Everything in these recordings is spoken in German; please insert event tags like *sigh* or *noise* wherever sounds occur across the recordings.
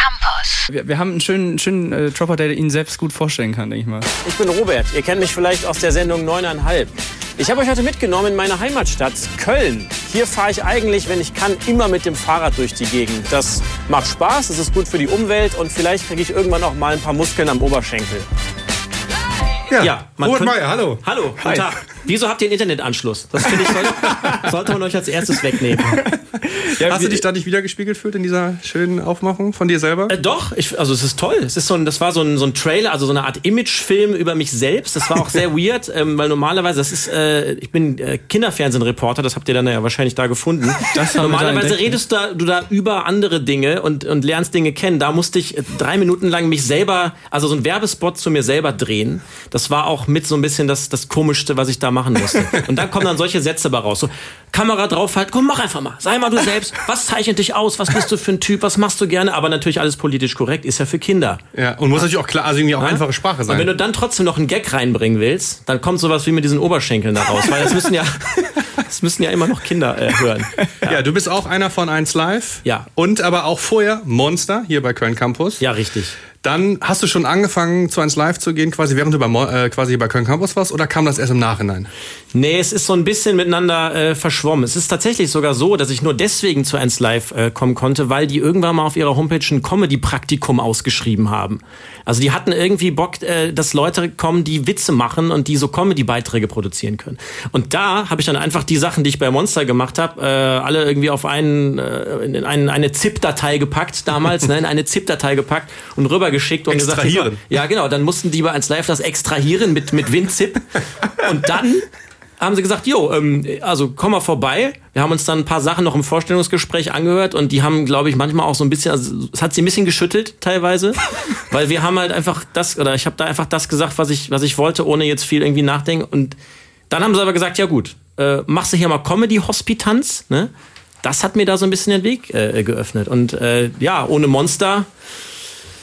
Campus. Wir, wir haben einen schönen, schönen äh, Dropper, der Ihnen selbst gut vorstellen kann, denke ich mal. Ich bin Robert. Ihr kennt mich vielleicht aus der Sendung 9,5. Ich habe euch heute mitgenommen in meine Heimatstadt Köln. Hier fahre ich eigentlich, wenn ich kann, immer mit dem Fahrrad durch die Gegend. Das macht Spaß, es ist gut für die Umwelt und vielleicht kriege ich irgendwann auch mal ein paar Muskeln am Oberschenkel. Ja, Ja, man Robert Meyer, hallo. Hallo, guten Tag. Wieso habt ihr einen Internetanschluss? Das finde ich, soll- sollte man euch als erstes wegnehmen. Hast du dich da nicht wiedergespiegelt gefühlt in dieser schönen Aufmachung von dir selber? Äh, doch, ich, also es ist toll. Es ist so ein, das war so ein, so ein Trailer, also so eine Art Imagefilm über mich selbst. Das war auch sehr weird, *laughs* ähm, weil normalerweise, das ist, äh, ich bin äh, Kinderfernsehen-Reporter, das habt ihr dann ja wahrscheinlich da gefunden. *laughs* Normalerweise redest du da, du da über andere Dinge und, und lernst Dinge kennen. Da musste ich äh, drei Minuten lang mich selber, also so ein Werbespot zu mir selber drehen. Das war auch mit so ein bisschen das, das Komischste, was ich da machen musste. Und dann kommen dann solche Sätze bei raus. So, Kamera drauf halt, komm, mach einfach mal. Sei mal du selbst. Was zeichnet dich aus? Was bist du für ein Typ? Was machst du gerne? Aber natürlich alles politisch korrekt, ist ja für Kinder. Ja, und muss natürlich auch klar, also irgendwie auch Ja? einfache Sprache Und wenn du sein. dann trotzdem noch einen Gag reinbringen willst, dann kommt sowas wie mit diesen Oberschenkeln da raus. Weil das müssen ja, *laughs* das müssen ja immer noch Kinder äh, hören. Ja, du bist auch einer von 1 Live. Ja. Und aber auch vorher Monster hier bei Köln Campus. Ja, richtig. Dann hast du schon angefangen, zu 1 Live zu gehen, quasi während du bei, äh, quasi bei Köln Campus warst, oder kam das erst im Nachhinein? Nee, es ist so ein bisschen miteinander äh, verschwommen. Es ist tatsächlich sogar so, dass ich nur deswegen zu 1 Live äh, kommen konnte, weil die irgendwann mal auf ihrer Homepage ein Comedy-Praktikum ausgeschrieben haben. Also die hatten irgendwie Bock, äh, dass Leute kommen, die Witze machen und die so Comedy-Beiträge produzieren können. Und da habe ich dann einfach die Sachen, die ich bei Monster gemacht habe, äh, alle irgendwie auf einen, äh, in einen, eine ZIP-Datei gepackt damals, ne, in eine ZIP-Datei gepackt und rübergeschickt und gesagt, Extrahieren. ja genau, dann mussten die bei 1 Live das extrahieren mit, mit WinZip. Und dann haben sie gesagt, jo, ähm, also komm mal vorbei. Wir haben uns dann ein paar Sachen noch im Vorstellungsgespräch angehört und die haben, glaube ich, manchmal auch so ein bisschen, also es hat sie ein bisschen geschüttelt teilweise, *laughs* weil wir haben halt einfach das, oder ich habe da einfach das gesagt, was ich, was ich wollte, ohne jetzt viel irgendwie nachdenken. Und dann haben sie aber gesagt, ja gut, äh, machst du hier mal Comedy-Hospitanz, ne? Das hat mir da so ein bisschen den Weg äh, geöffnet. Und äh, ja, ohne Monster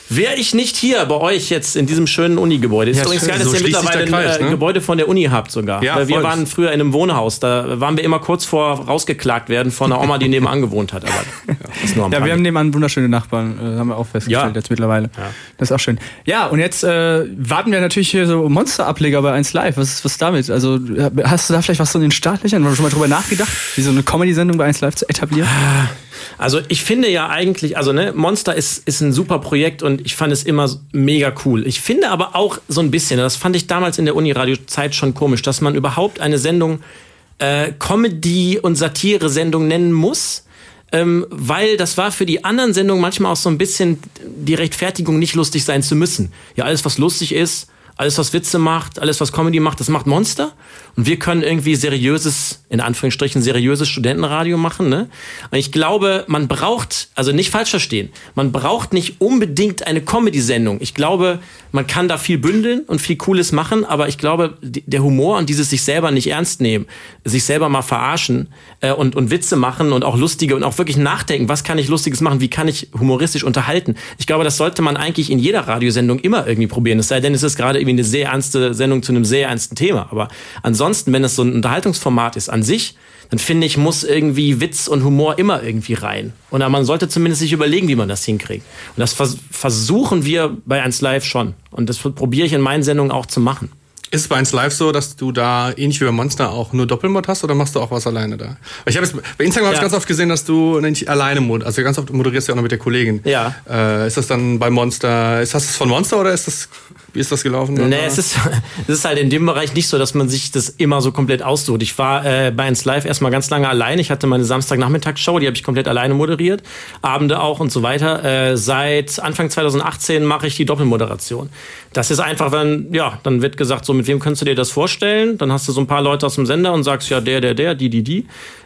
wäre ich nicht hier bei euch jetzt in diesem schönen Uni-Gebäude. Ist Ja, übrigens schön, geil, dass so ihr mittlerweile Kreis, ein äh, ne? Gebäude von der Uni habt sogar. Ja, Weil wir voll. waren früher in einem Wohnhaus. Da waren wir immer kurz vor rausgeklagt werden von einer Oma, die nebenan gewohnt hat. Aber das *laughs* ist nur am Ja, wir haben nebenan wunderschöne Nachbarn, äh, haben wir auch festgestellt Ja. jetzt mittlerweile. Das ist auch schön. Ja, und jetzt äh, warten wir natürlich hier so Monster-Ableger bei 1 Live. Was ist was damit? Also hast du da vielleicht was so in den Startlöchern? Hast du schon mal drüber nachgedacht, wie so eine Comedy-Sendung bei 1 Live zu etablieren? Also ich finde ja eigentlich, also ne, Monster ist, ist ein super Projekt und ich fand es immer mega cool. Ich finde aber auch so ein bisschen, das fand ich damals in der Uni-Radio-Zeit schon komisch, dass man überhaupt eine Sendung äh, Comedy- und Satire-Sendung nennen muss. Ähm, weil das war für die anderen Sendungen manchmal auch so ein bisschen die Rechtfertigung, nicht lustig sein zu müssen. Ja, alles, was lustig ist, alles, was Witze macht, alles, was Comedy macht, das macht Monster. Und wir können irgendwie seriöses, in Anführungsstrichen, seriöses Studentenradio machen. Ne? Und ich glaube, man braucht, also nicht falsch verstehen, man braucht nicht unbedingt eine Comedy-Sendung. Ich glaube, man kann da viel bündeln und viel Cooles machen, aber ich glaube, der Humor und dieses sich selber nicht ernst nehmen, sich selber mal verarschen äh, und, und Witze machen und auch lustige und auch wirklich nachdenken, was kann ich Lustiges machen, wie kann ich humoristisch unterhalten. Ich glaube, das sollte man eigentlich in jeder Radiosendung immer irgendwie probieren. Es sei denn, es ist gerade irgendwie eine sehr ernste Sendung zu einem sehr ernsten Thema. Aber ansonsten, wenn es so ein Unterhaltungsformat ist an sich, dann finde ich, muss irgendwie Witz und Humor immer irgendwie rein. Und man sollte zumindest sich überlegen, wie man das hinkriegt. Und das vers versuchen wir bei 1 Live schon. Und das probiere ich in meinen Sendungen auch zu machen. Ist es bei 1 Live so, dass du da ähnlich wie bei Monster auch nur Doppelmod hast oder machst du auch was alleine da? Weil Ich habe bei Instagram habe ich Ja. ganz oft gesehen, dass du nicht alleine mod, also ganz oft moderierst du ja auch noch mit der Kollegin. Ja. Äh, ist das dann bei Monster? Ist das von Monster oder ist das wie ist das gelaufen? Nee, es ist, *laughs* es ist halt in dem Bereich nicht so, dass man sich das immer so komplett aussucht. Ich war äh, bei 1 Live erstmal ganz lange allein. Ich hatte meine Samstagnachmittagsshow, die habe ich komplett alleine moderiert. Abende auch und so weiter. Äh, seit Anfang 2018 mache ich die Doppelmoderation. Das ist einfach, wenn, ja, dann wird gesagt, so, mit wem kannst du dir das vorstellen? Dann hast du so ein paar Leute aus dem Sender und sagst, ja, der, der, der, die, die, die.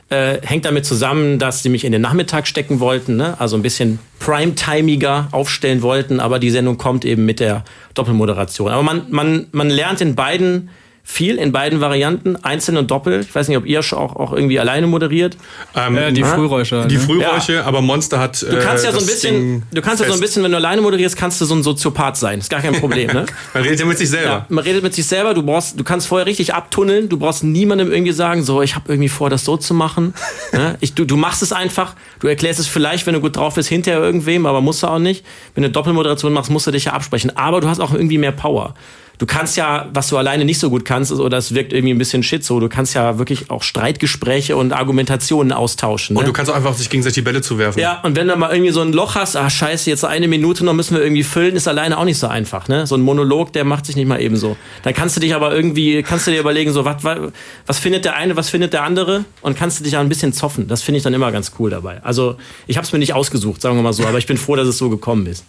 Äh, hängt damit zusammen, dass sie mich in den Nachmittag stecken wollten, ne? also ein bisschen primetimiger aufstellen wollten, aber die Sendung kommt eben mit der Doppelmoderation. Aber man, man, man lernt in beiden viel in beiden Varianten, einzeln und doppel. Ich weiß nicht, ob ihr auch, auch irgendwie alleine moderiert. Ähm, Äh, die Frühräusche. die ne? Frühräusche, aber Monster hat. Du kannst ja so ein bisschen, du kannst ja so ein bisschen, wenn du alleine moderierst, kannst du so ein Soziopath sein. Ist gar kein Problem, ne? *laughs* Man redet ja mit sich selber. Ja, man redet mit sich selber, du brauchst, du kannst vorher richtig abtunneln, du brauchst niemandem irgendwie sagen, so, ich habe irgendwie vor, das so zu machen. *laughs* ne? ich, du, du machst es einfach, du erklärst es vielleicht, wenn du gut drauf bist, hinterher irgendwem, aber musst du auch nicht. Wenn du Doppelmoderation machst, musst du dich ja absprechen. Aber du hast auch irgendwie mehr Power. Du kannst ja, was du alleine nicht so gut kannst, ist, oder es wirkt irgendwie ein bisschen shit so, du kannst ja wirklich auch Streitgespräche und Argumentationen austauschen. Und ne? du kannst auch einfach sich gegenseitig die Bälle zuwerfen. Ja, und wenn du mal irgendwie so ein Loch hast, ah scheiße, jetzt eine Minute noch müssen wir irgendwie füllen, ist alleine auch nicht so einfach, ne? So ein Monolog, der macht sich nicht mal eben so. Dann kannst du dich aber irgendwie, kannst du dir überlegen, so, was, was, was findet der eine, was findet der andere und kannst du dich auch ein bisschen zoffen. Das finde ich dann immer ganz cool dabei. Also, ich habe es mir nicht ausgesucht, sagen wir mal so, aber ich bin froh, dass es so gekommen ist.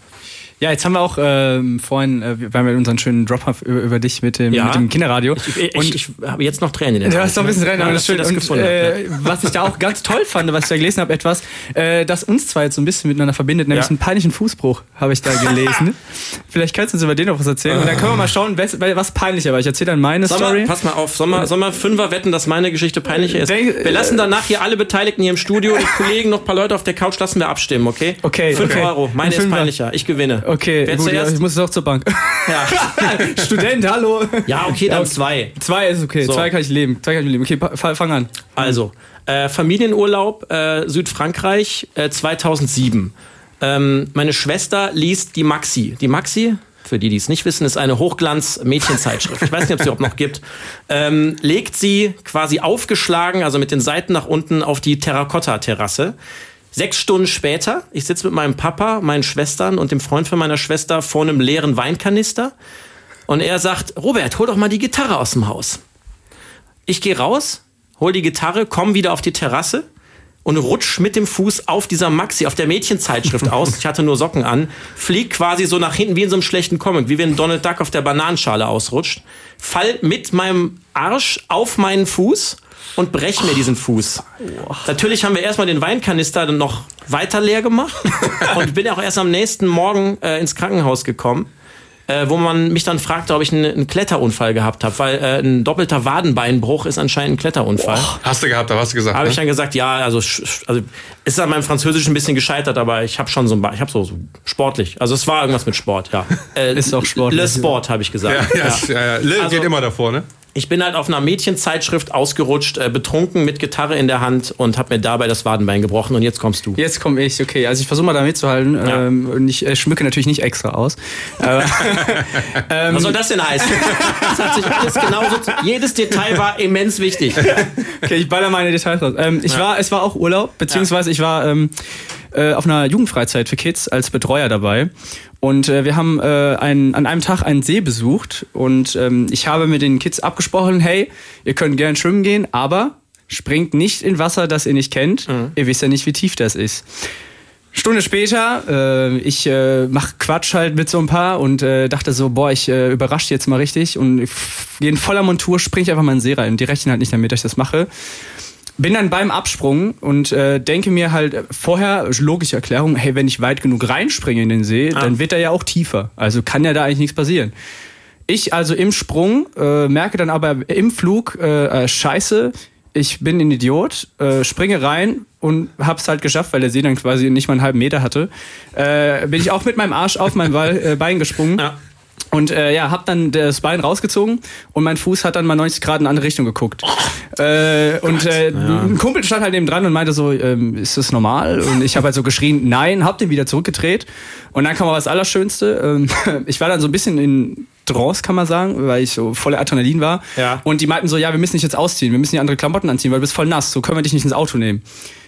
Ja, jetzt haben wir auch ähm, vorhin, äh, wir haben ja unseren schönen Drop über, über dich mit dem, Ja. mit dem Kinderradio. Ich, ich, ich, ich habe jetzt noch Tränen in den Du hast noch ein bisschen ne? rein, Ja, aber das schön. das Und, äh, was ich da auch ganz toll fand, was ich da gelesen habe, etwas, äh, das uns zwei jetzt so ein bisschen miteinander verbindet, nämlich Ja. einen peinlichen Fußbruch, habe ich da gelesen. *laughs* Vielleicht kannst du uns über den noch was erzählen. Und dann können wir mal schauen, was, was peinlicher war. Ich erzähle dann meine Soll Story. pass mal auf, soll mal Fünfer wetten, dass meine Geschichte peinlicher ist? Denk- Wir lassen danach hier alle Beteiligten hier im Studio, die Kollegen, noch ein paar Leute auf der Couch, lassen wir abstimmen, okay? Okay, Fünf okay. Euro, meine Ein ist peinlicher, ich gewinne. Okay, Wer gut, ja, zuerst? ich muss auch zur Bank. Ja. *laughs* Student, hallo. ja, okay, dann zwei. Zwei ist okay, So. zwei kann ich leben. Zwei kann ich leben. Okay, fang an. Also, äh, Familienurlaub äh, Südfrankreich äh, 2007. Ähm, meine Schwester liest die Maxi. Die Maxi, für die, die es nicht wissen, ist eine Hochglanz-Mädchenzeitschrift. Ich weiß nicht, ob es sie überhaupt noch gibt. Ähm, legt sie quasi aufgeschlagen, also mit den Seiten nach unten, auf die Terrakotta-Terrasse. Sechs Stunden später, ich sitze mit meinem Papa, meinen Schwestern und dem Freund von meiner Schwester vor einem leeren Weinkanister. Und er sagt, Robert, hol doch mal die Gitarre aus dem Haus. Ich gehe raus, hol die Gitarre, komm wieder auf die Terrasse und rutsch mit dem Fuß auf dieser Maxi, auf der Mädchenzeitschrift aus. Ich hatte nur Socken an. Flieg quasi so nach hinten wie in so einem schlechten Comic, wie wenn Donald Duck auf der Bananenschale ausrutscht. Fall mit meinem Arsch auf meinen Fuß und brech mir diesen Fuß. Natürlich haben wir erstmal den Weinkanister dann noch weiter leer gemacht *laughs* und bin auch erst am nächsten Morgen äh, ins Krankenhaus gekommen äh, wo man mich dann fragte, ob ich einen, einen Kletterunfall gehabt habe, weil äh, ein doppelter Wadenbeinbruch ist anscheinend ein Kletterunfall. Hast du gehabt, da hast du gesagt. Habe ne? ich dann gesagt, ja, also, also ist an meinem Französisch ein bisschen gescheitert, aber ich habe schon so, ein ich habe so, so sportlich. Also es war irgendwas mit Sport, ja. *laughs* Äh, Ist auch sportlich. Le Sport habe ich gesagt. ja, ja, ja. ja. Lil Also- geht immer davor, ne? Ich bin halt auf einer Mädchenzeitschrift ausgerutscht, äh, betrunken mit Gitarre in der Hand und habe mir dabei das Wadenbein gebrochen und jetzt kommst du. Jetzt komme ich, okay. Also ich versuche mal da mitzuhalten. Ja. Ähm, und ich äh, schmücke natürlich nicht extra aus. *laughs* Aber, ähm, Was soll das denn heißen? *laughs* Das hat sich alles genauso. Jedes Detail war immens wichtig. *laughs* okay, ich baller meine Details raus. Ähm, ich Ja. war, es war auch Urlaub, beziehungsweise ich war ähm, äh, auf einer Jugendfreizeit für Kids als Betreuer dabei. Und äh, wir haben äh, einen, an einem Tag einen See besucht und ähm, ich habe mit den Kids abgesprochen, hey, ihr könnt gern schwimmen gehen, aber springt nicht in Wasser, das ihr nicht kennt. Ihr wisst ja nicht, wie tief das ist. Stunde später, äh, ich äh, mach Quatsch halt mit so ein paar und äh, dachte so, boah, ich äh, überrasche jetzt mal richtig und ich gehe in voller Montur, spring ich einfach mal in den See rein. Die rechnen halt nicht damit, dass ich das mache. Bin dann beim Absprung und äh, denke mir halt vorher, logische Erklärung, hey, wenn ich weit genug reinspringe in den See, dann wird er ja auch tiefer. Also kann ja da eigentlich nichts passieren. Ich also im Sprung, äh, merke dann aber im Flug, äh, äh, scheiße, ich bin ein Idiot, äh, springe rein und hab's halt geschafft, weil der See dann quasi nicht mal einen halben Meter hatte. Äh, bin ich auch mit meinem Arsch auf mein äh, Bein gesprungen. Ja. Und äh, ja, hab dann das Bein rausgezogen und mein Fuß hat dann mal 90 Grad in eine andere Richtung geguckt. äh, und äh, ein Kumpel stand halt neben dran und meinte so, ähm, ist das normal? Und ich habe halt so geschrien, nein, hab den wieder zurückgedreht. Und dann kam aber das Allerschönste. Ähm, *laughs* ich war dann so ein bisschen in Trance, kann man sagen, weil ich so voller Adrenalin war. Ja. Und die meinten so, ja, wir müssen dich jetzt ausziehen, wir müssen die andere Klamotten anziehen, weil du bist voll nass, so können wir dich nicht ins Auto nehmen.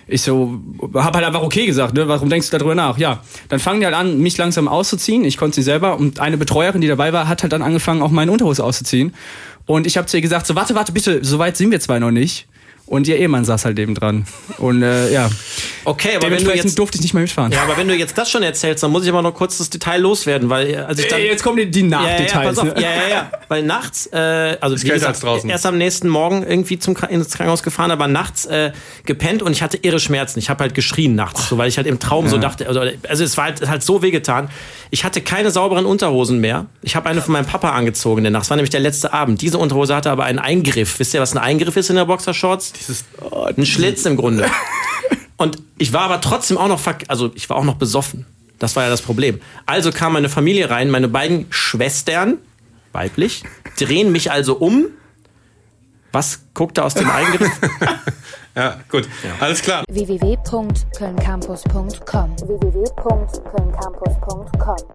Ich so, hab halt einfach okay gesagt, ne? Warum denkst du darüber nach? Ja, dann fangen die halt an, mich langsam auszuziehen. Ich konnte sie selber und eine Betreuerin, die dabei war, hat halt dann angefangen, auch meine Unterhose auszuziehen. Und ich habe zu ihr gesagt, so warte, warte, bitte, so weit sind wir zwei noch nicht. Und ihr Ehemann saß halt eben dran. Und äh, ja. Okay, aber wenn du jetzt durfte ich nicht mehr mitfahren. ja, aber wenn du jetzt das schon erzählst, dann muss ich aber noch kurz das Detail loswerden, weil äh, als ich dann Ey, jetzt kommen die, die ja, ja, ja, Nachdetails. pass auf. ne? ja, ja, ja, weil nachts, äh, also wie gesagt, draußen. erst am nächsten Morgen irgendwie zum ins Krankenhaus gefahren, aber nachts äh, gepennt und ich hatte irre Schmerzen. Ich habe halt geschrien nachts, so, weil ich halt im Traum so dachte, also, also es war halt, es hat halt so wehgetan. Ich hatte keine sauberen Unterhosen mehr. Ich habe eine von meinem Papa angezogen Nacht. Es war nämlich der letzte Abend. Diese Unterhose hatte aber einen Eingriff. Wisst ihr, was ein Eingriff ist in der Boxershorts? Dieses, Ein Schlitz im Grunde. *laughs* Und ich war aber trotzdem auch noch, also ich war auch noch besoffen. Das war ja das Problem. Also kam meine Familie rein, meine beiden Schwestern, weiblich, drehen mich also um. Was guckt da aus dem Eingriff? *laughs* ja, gut. Alles klar. www.kölncampus.com www.kölncampus.com